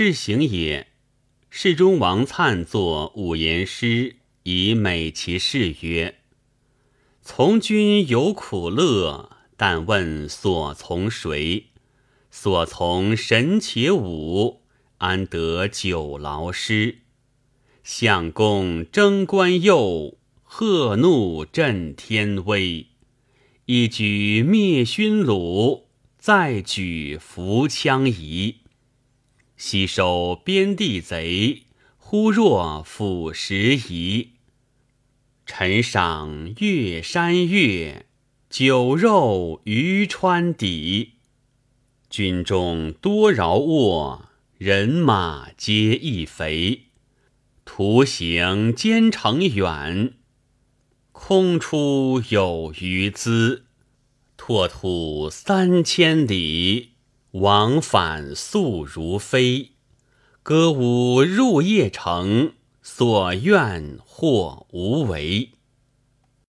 是行也。世中王粲作五言诗，以美其事曰：“从军有苦乐，但问所从谁？所从神且武，安得久劳师？相公征官右，贺怒震天威。一举灭勋虏，再举扶羌夷。”西收边地贼，忽若俯拾遗。臣赏月山月，酒肉鱼川底。军中多饶卧，人马皆易肥。徒行兼程远，空出有余资。拓土三千里。往返速如飞，歌舞入夜城，所愿或无为。